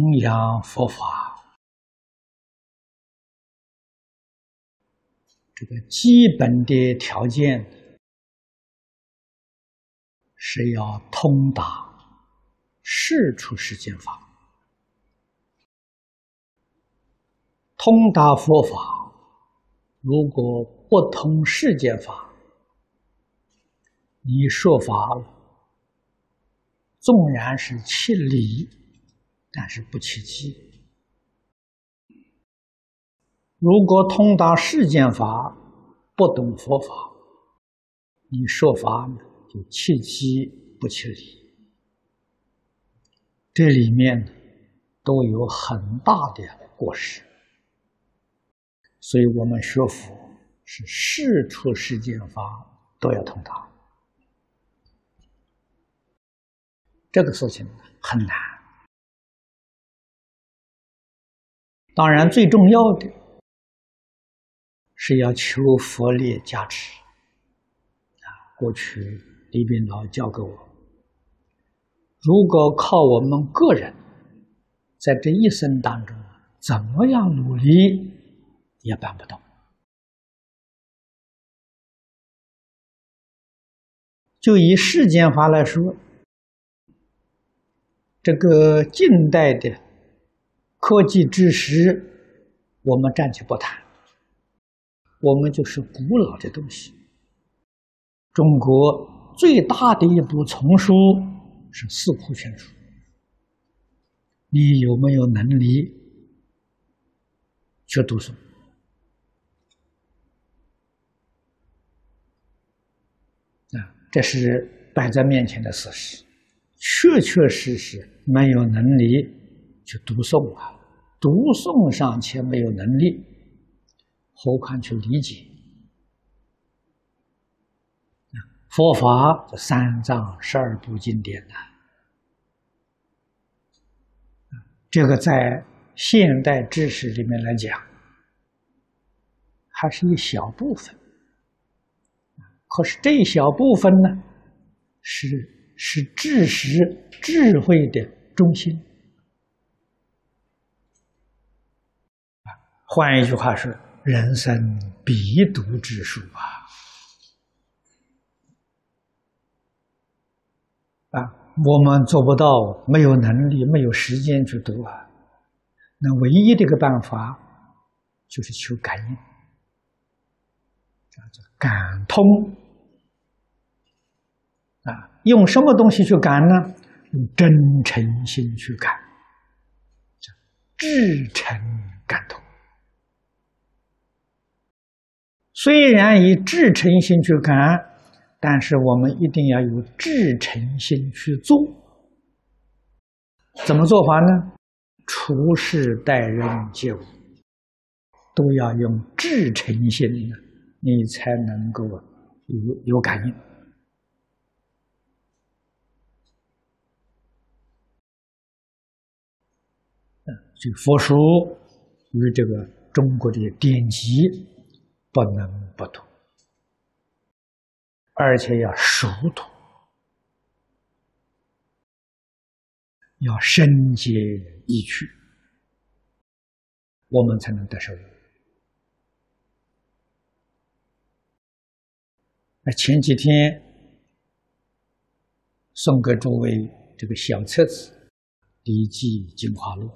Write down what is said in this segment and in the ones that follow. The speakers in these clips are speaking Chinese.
弘扬佛法，这个基本的条件是要通达世出世间法，通达佛法。如果不通世间法，你说法，纵然是切理。但是不切机。如果通达世间法，不懂佛法，你说法呢就切机不切理。这里面呢都有很大的过失，所以我们学佛是事出世间法都要通达，这个事情很难。当然，最重要的是要求佛力加持。啊，过去李炳老教给我，如果靠我们个人在这一生当中怎么样努力，也办不到。就以世间法来说，这个近代的。科技知识，我们暂且不谈。我们就是古老的东西。中国最大的一部丛书是《四库全书》，你有没有能力去读书？啊，这是摆在面前的事实，确确实实没有能力。去读诵啊，读诵尚且没有能力，何况去理解？佛法三藏十二部经典呢？这个在现代知识里面来讲，还是一小部分。可是这一小部分呢，是是知识智慧的中心。换一句话说，人生必读之书啊！啊，我们做不到，没有能力，没有时间去读啊。那唯一的一个办法，就是求感应，叫做感通。啊，用什么东西去感呢？用真诚心去感，叫至诚感通。虽然以至诚心去感，但是我们一定要有至诚心去做。怎么做法呢？处事待人接物都要用至诚心呢，你才能够有有感应。这佛书与这个中国的典籍。不能不读，而且要熟读，要深解意趣，我们才能得受。那前几天送给诸位这个小册子《礼记精华录》，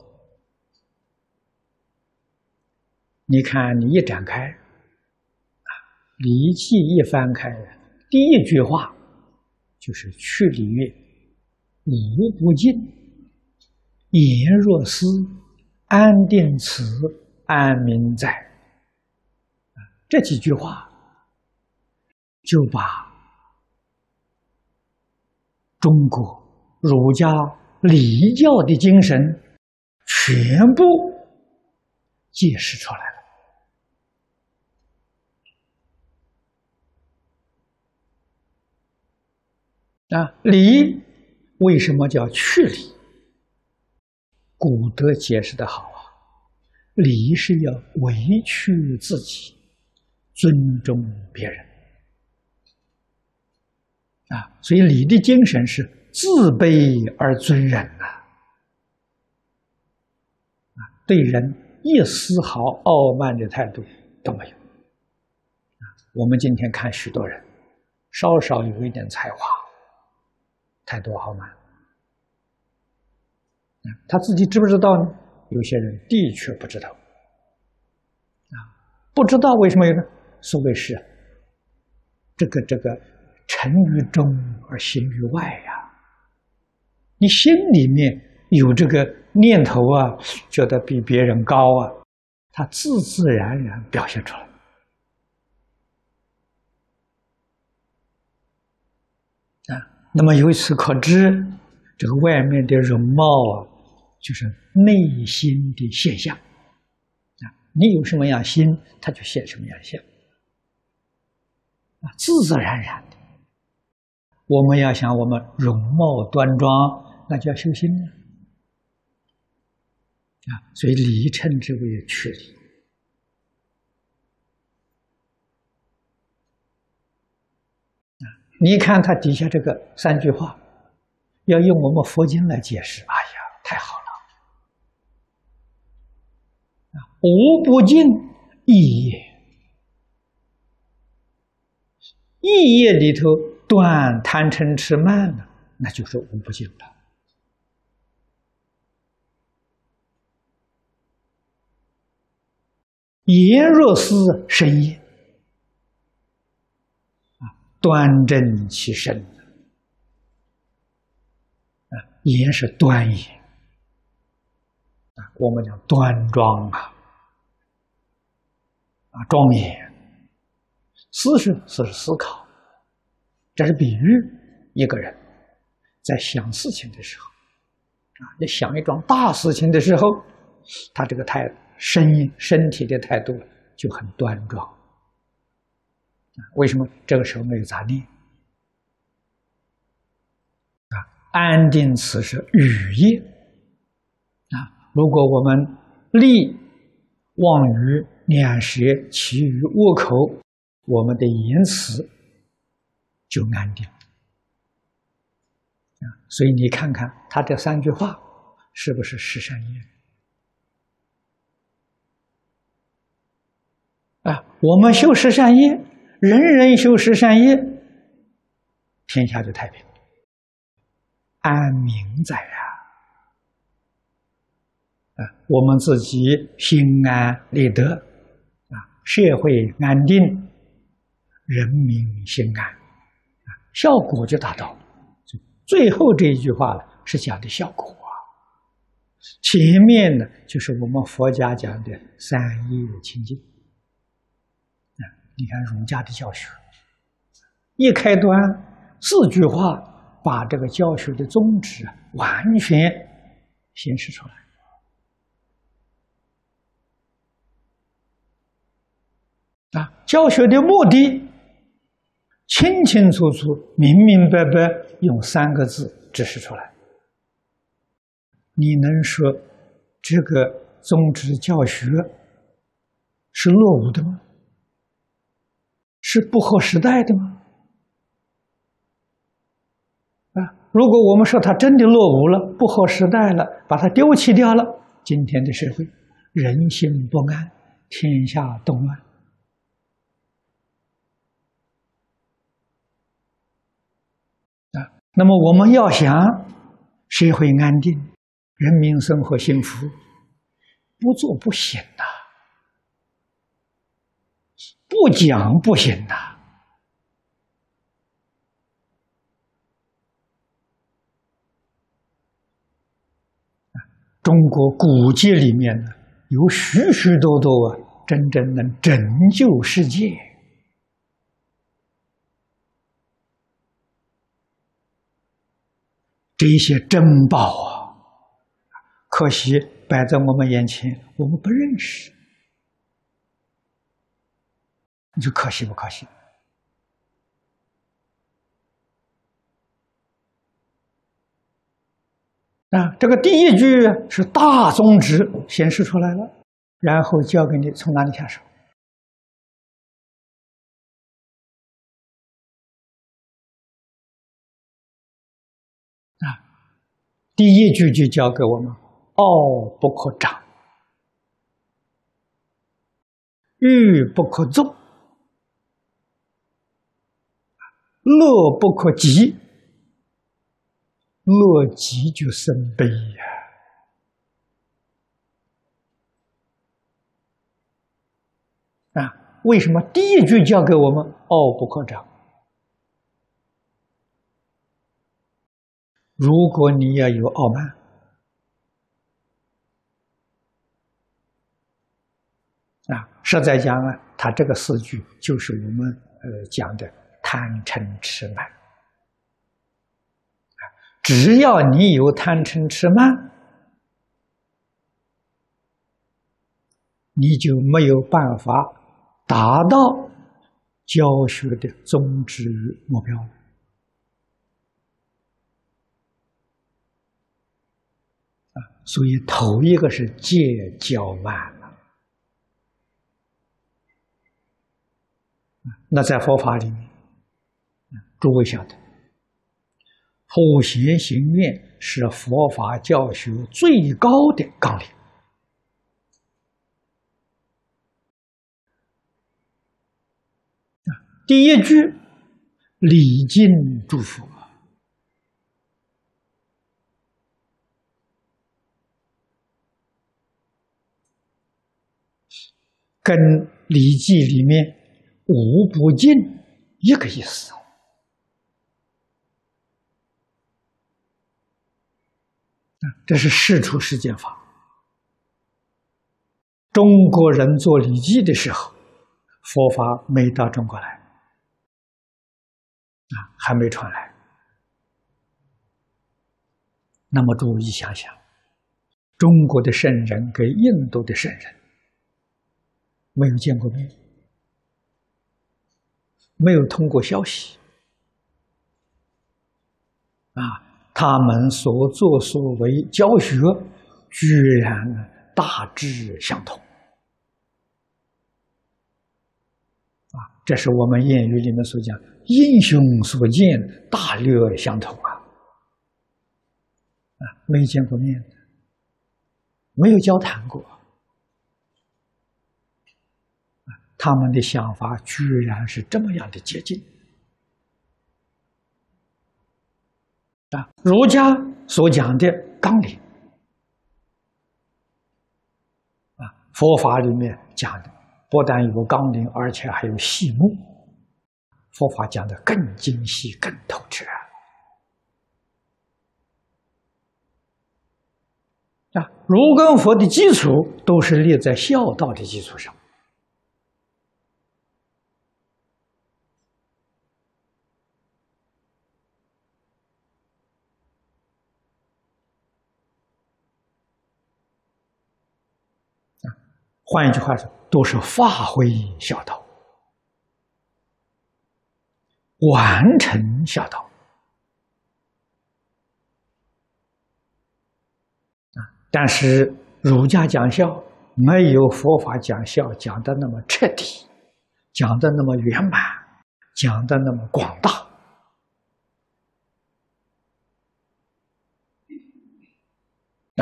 你看，你一展开。《礼记》一翻开，第一句话就是“去礼乐，无不敬；言若思，安定此，安民在。”这几句话就把中国儒家礼教的精神全部揭示出来了。啊，礼为什么叫去礼？古德解释的好啊，礼是要委屈自己，尊重别人。啊，所以礼的精神是自卑而尊人呐。啊对人一丝毫傲慢的态度都没有。啊，我们今天看许多人，稍稍有一点才华，太多傲慢。他自己知不知道呢？有些人的确不知道。啊，不知道为什么呢？所谓是这个这个沉于中而行于外呀。你心里面有这个念头啊，觉得比别人高啊，他自自然然表现出来。啊，那么由此可知，这个外面的容貌啊。就是内心的现象啊！你有什么样心，他就现什么样相啊，自自然然的。我们要想我们容貌端庄，那就要修心了啊！所以离称之为确理啊！你看他底下这个三句话，要用我们佛经来解释，哎呀，太好了！无不尽意业，意业里头断贪嗔痴慢呢，那就是无不尽了。言若思深业啊，端正其身。啊，言是端也。啊，我们讲端庄啊。啊，庄严，思是思是思考，这是比喻一个人在想事情的时候，啊，你想一桩大事情的时候，他这个态声音身体的态度就很端庄。为什么这个时候没有杂念？啊，安定此时语业。啊，如果我们立妄于。两舌其余恶口，我们的言辞就安定啊！所以你看看他这三句话，是不是十善业啊？我们修十善业，人人修十善业，天下就太平，安民在啊！啊，我们自己心安理得。啊社会安定，人民心安，啊，效果就达到了。最后这一句话呢，是讲的效果啊。前面呢，就是我们佛家讲的三业清净。你看儒家的教学，一开端四句话，把这个教学的宗旨完全显示出来。啊，教学的目的清清楚楚、明明白白，用三个字指示出来。你能说这个宗旨教学是落伍的吗？是不合时代的吗？啊，如果我们说它真的落伍了、不合时代了，把它丢弃掉了，今天的社会人心不安，天下动乱。啊那么我们要想社会安定，人民生活幸福，不做不行呐，不讲不行呐。中国古籍里面呢，有许许多多啊，真正能拯救世界。这些珍宝啊，可惜摆在我们眼前，我们不认识，你说可惜不可惜？啊，这个第一句是大宗旨显示出来了，然后教给你从哪里下手。啊，第一句就教给我们：傲不可长，欲不可纵，乐不可极，乐极就生悲呀！啊，为什么第一句教给我们傲不可长？如果你要有傲慢。啊，实在讲啊，他这个四句就是我们呃讲的贪嗔痴慢。只要你有贪嗔痴慢，你就没有办法达到教学的宗旨目标啊，所以头一个是戒骄慢。那在佛法里面，诸位晓得，普贤行愿是佛法教学最高的纲领。第一句礼敬诸佛，跟《礼记》里面。无不敬，一个意思这是世出世间法。中国人做礼记的时候，佛法没到中国来，啊，还没传来。那么，注意想想，中国的圣人跟印度的圣人没有见过面。没有通过消息，啊，他们所作所为教学，居然大致相同，啊，这是我们谚语里面所讲“英雄所见，大略相同”啊，啊，没见过面，没有交谈过。他们的想法居然是这么样的接近。啊！儒家所讲的纲领啊，佛法里面讲的不但有纲领，而且还有细目。佛法讲的更精细、更透彻啊！儒跟佛的基础都是立在孝道的基础上。换一句话说，都是发挥孝道，完成孝道啊！但是儒家讲孝没有佛法讲孝讲的那么彻底，讲的那么圆满，讲的那么广大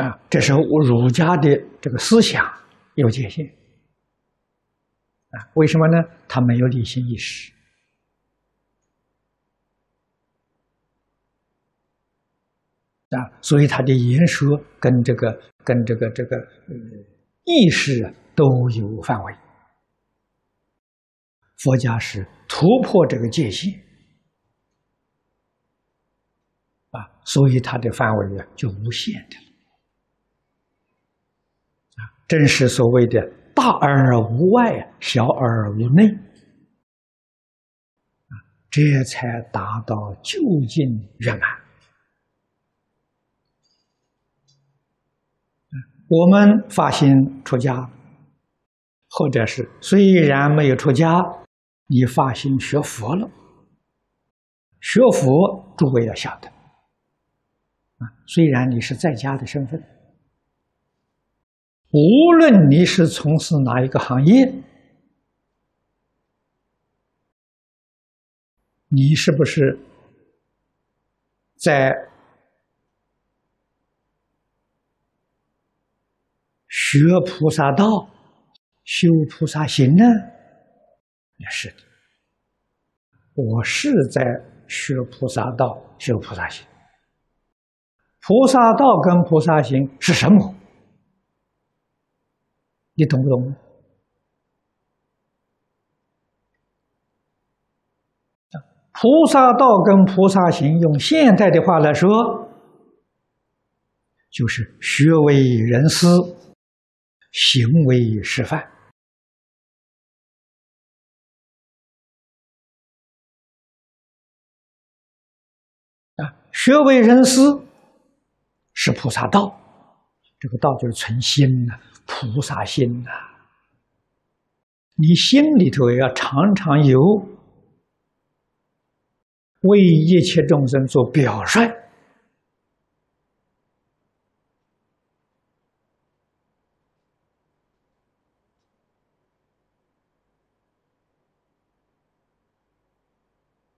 啊！这是儒家的这个思想。有界限啊？为什么呢？他没有理性意识啊，所以他的言说跟这个、跟这个、这个意识都有范围。佛家是突破这个界限啊，所以它的范围啊就无限的。正是所谓的“大而无外，小而无内”，这才达到究竟圆满。我们发心出家，或者是虽然没有出家，你发心学佛了，学佛，诸位要晓得，啊，虽然你是在家的身份。无论你是从事哪一个行业，你是不是在学菩萨道、修菩萨行呢？也是的，我是在学菩萨道，修菩萨行。菩萨道跟菩萨行是什么？你懂不懂？菩萨道跟菩萨行，用现代的话来说，就是学为人师，行为示范。啊，学为人师是菩萨道，这个道就是存心呐，菩萨心呐。你心里头要常常有。为一切众生做表率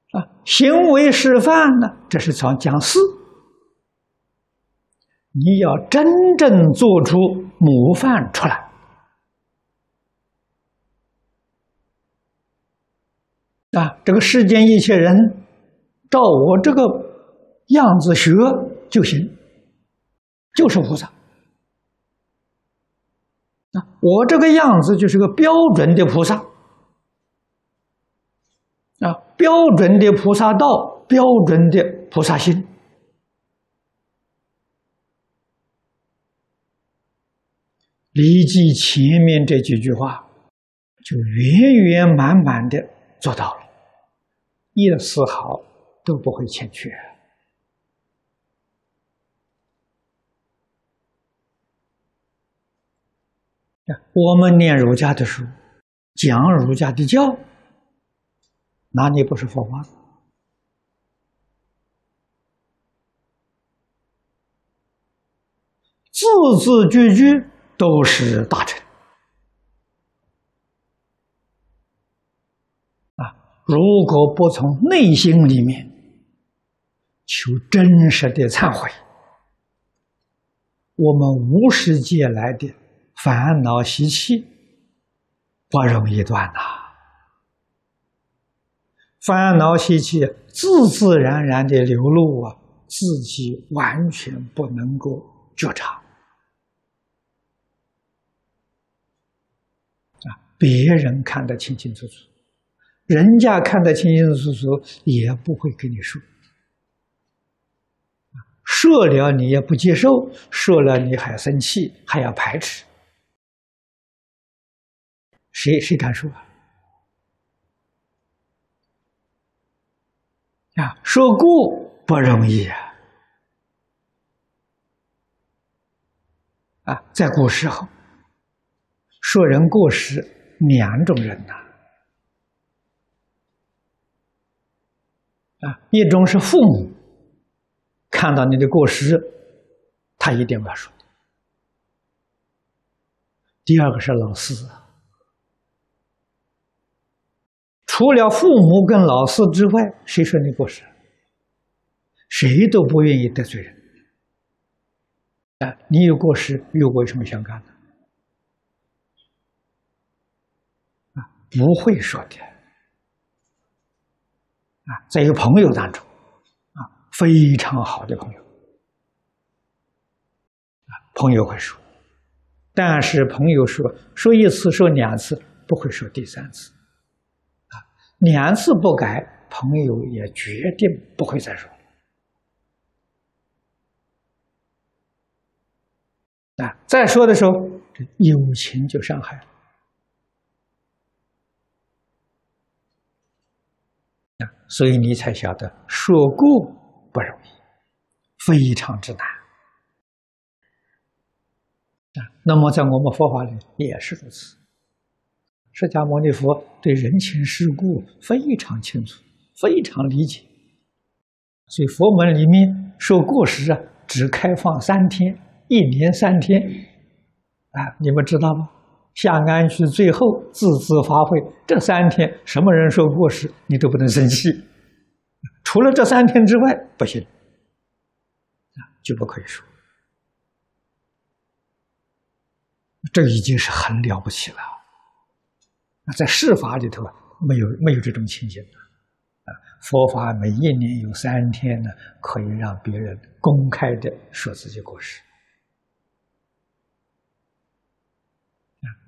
啊，行为示范呢？这是讲讲事，你要真正做出模范出来啊！这个世间一切人。照我这个样子学就行，就是菩萨。啊，我这个样子就是个标准的菩萨，啊，标准的菩萨道，标准的菩萨心。立即前面这几句话，就圆圆满满的做到了，一丝毫。都不会欠缺我们念儒家的书，讲儒家的教，哪里不是佛法？字字句句都是大臣啊！如果不从内心里面，求真实的忏悔，我们无世界来的烦恼习气不容易断呐。烦恼习气自自然然的流露啊，自己完全不能够觉察啊。别人看得清清楚楚，人家看得清清楚楚，也不会跟你说。说了你也不接受，说了你还生气，还要排斥，谁谁敢说啊？啊，说过不容易啊！啊，在古时候，说人过失两种人呐，啊，一种是父母。看到你的过失，他一定要说。第二个是老师，除了父母跟老师之外，谁说你过失？谁都不愿意得罪人。啊，你有过失，又为什么想干呢？啊，不会说的。啊，在一个朋友当中啊。非常好的朋友，朋友会说，但是朋友说说一次说两次不会说第三次，啊，两次不改，朋友也决定不会再说，啊，再说的时候，这友情就伤害了，啊，所以你才晓得说过。不容易，非常之难啊！那么在我们佛法里也是如此。释迦牟尼佛对人情世故非常清楚，非常理解，所以佛门里面说过时啊，只开放三天，一年三天啊，你们知道吗？下安区最后自资发挥这三天，什么人说过失，你都不能生气。除了这三天之外，不行，啊，就不可以说。这已经是很了不起了，那在世法里头没有没有这种情形啊！佛法每一年有三天呢，可以让别人公开的说自己过失。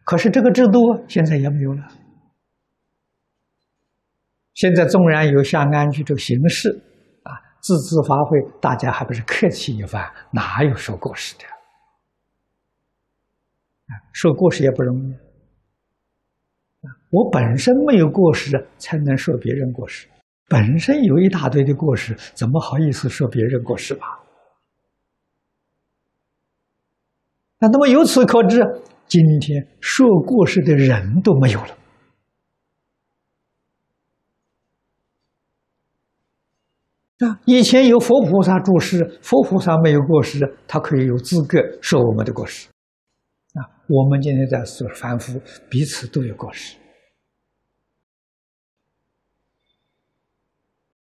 可是这个制度现在也没有了。现在纵然有下安居这形式，啊，自治发挥，大家还不是客气一番，哪有说过失的？啊，说过失也不容易。啊，我本身没有过失，才能说别人过失。本身有一大堆的过失，怎么好意思说别人过失吧？那那么由此可知。今天说过失的人都没有了啊！以前有佛菩萨住世，佛菩萨没有过失，他可以有资格说我们的过失啊。我们今天在说凡夫，彼此都有过失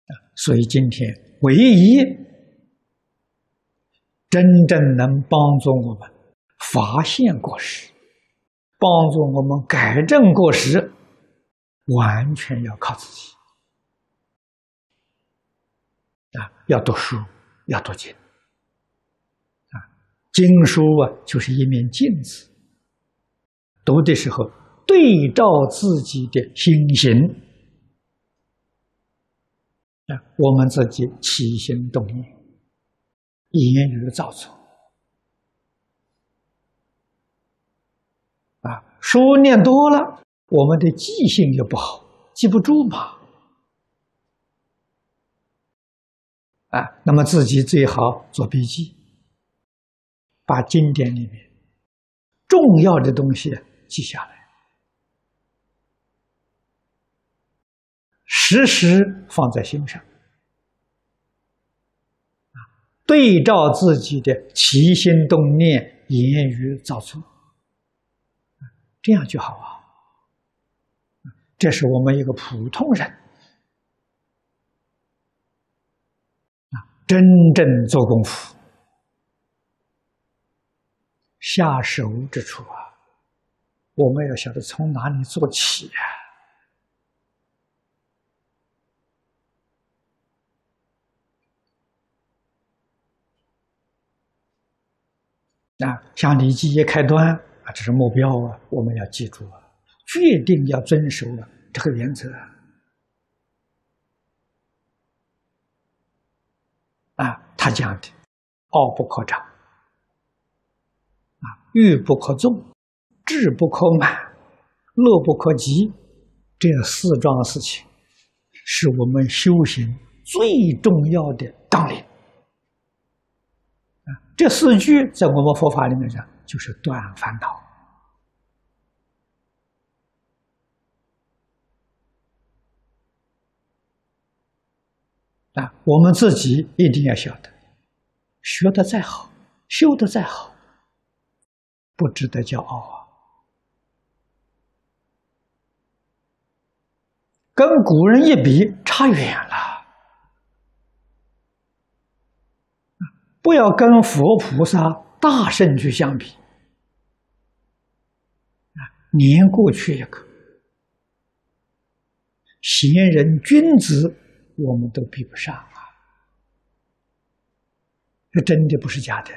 啊。所以今天唯一真正能帮助我们发现过失。帮助我们改正过失，完全要靠自己啊！要读书，要读经啊！经书啊，就是一面镜子，读的时候对照自己的心行啊，我们自己起心动念、言语造作。啊，书念多了，我们的记性就不好，记不住嘛。啊，那么自己最好做笔记，把经典里面重要的东西记下来，时时放在心上，对照自己的起心动念、言语造作。这样就好啊！这是我们一个普通人啊，真正做功夫、下手之处啊，我们要晓得从哪里做起呀？啊，像《礼记》一开端。啊，这是目标啊！我们要记住啊，决定要遵守啊这个原则啊。他讲的“傲不可长，啊欲不可纵，志不可满，乐不可极”，这四桩事情，是我们修行最重要的纲领。这四句在我们佛法里面讲。就是断烦恼啊！我们自己一定要晓得，学的再好，修的再好，不值得骄傲啊！跟古人一比，差远了。不要跟佛菩萨。大圣去相比，啊，年过去一个，贤人君子，我们都比不上啊！这真的不是假的。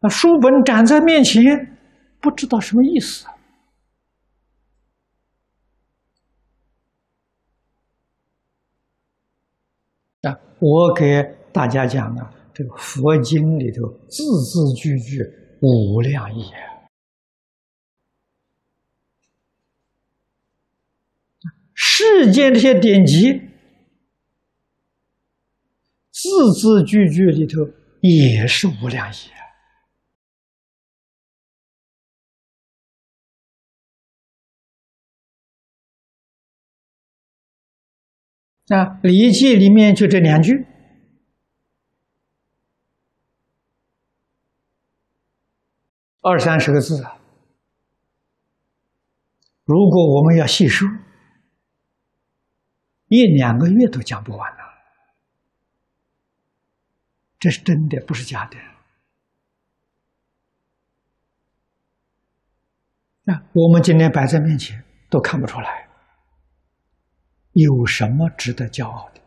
那书本展在面前，不知道什么意思。啊我给大家讲啊，这个佛经里头字字句句无量意，世间这些典籍字字句句里头也是无量义啊，《礼记》里面就这两句，二三十个字啊。如果我们要细说，一两个月都讲不完了。这是真的，不是假的。那我们今天摆在面前都看不出来，有什么值得骄傲的？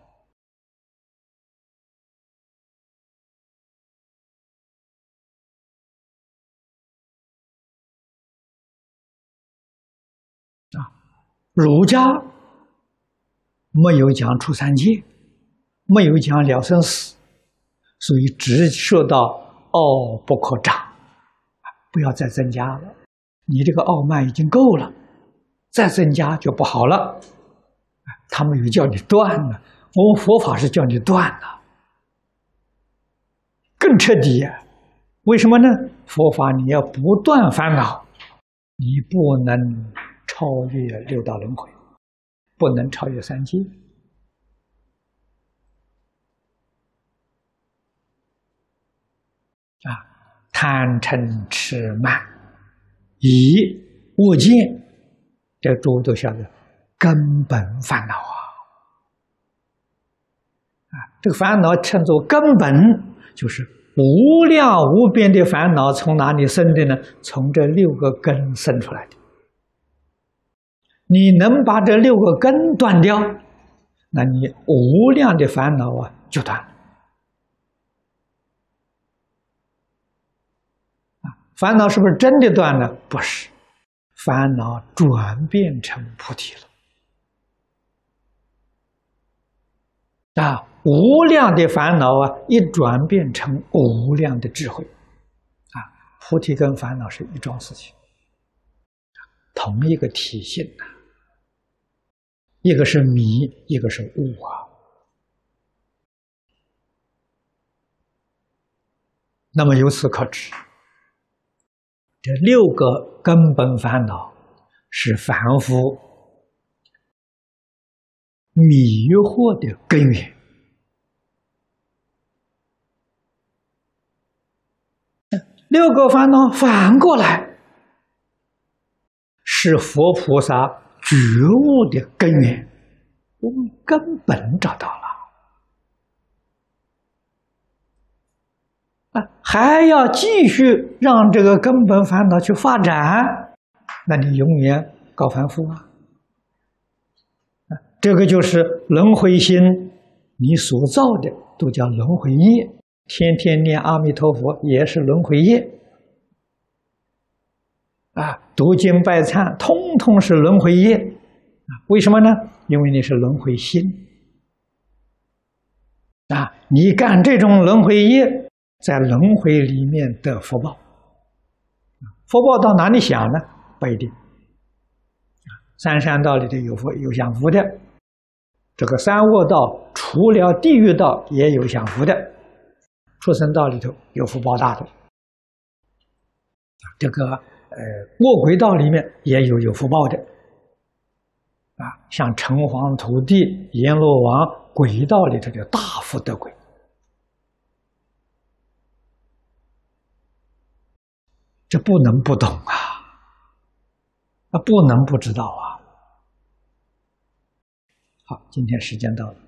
啊，儒家没有讲出三界，没有讲了生死，所以只说到傲不可长，不要再增加了。你这个傲慢已经够了，再增加就不好了。他没有叫你断了，我们佛法是叫你断了，更彻底呀。为什么呢？佛法你要不断烦恼，你不能超越六道轮回，不能超越三界啊！贪嗔痴慢。以物见，这诸都晓得，根本烦恼啊！啊，这个烦恼称作根本，就是无量无边的烦恼从哪里生的呢？从这六个根生出来的。你能把这六个根断掉，那你无量的烦恼啊就断了。啊烦恼是不是真的断了？不是，烦恼转变成菩提了。啊，无量的烦恼啊，一转变成无量的智慧，啊，菩提跟烦恼是一桩事情，同一个体性呐，一个是迷，一个是悟啊。那么由此可知。这六个根本烦恼是凡夫迷惑的根源。六个烦恼反过来是佛菩萨觉悟的根源，我们根本找到了啊。还要继续让这个根本烦恼去发展，那你永远搞反复啊！这个就是轮回心，你所造的都叫轮回业。天天念阿弥陀佛也是轮回业啊！读经拜忏，通通是轮回业啊！为什么呢？因为你是轮回心啊！你干这种轮回业。在轮回里面的福报，福报到哪里享呢？不一定。三山道里头有福有享福的，这个三恶道除了地狱道也有享福的，畜生道里头有福报大的，这个呃恶鬼道里面也有有福报的，啊，像城隍土地阎罗王鬼道里头的大福德鬼。这不能不懂啊！啊，不能不知道啊！好，今天时间到了。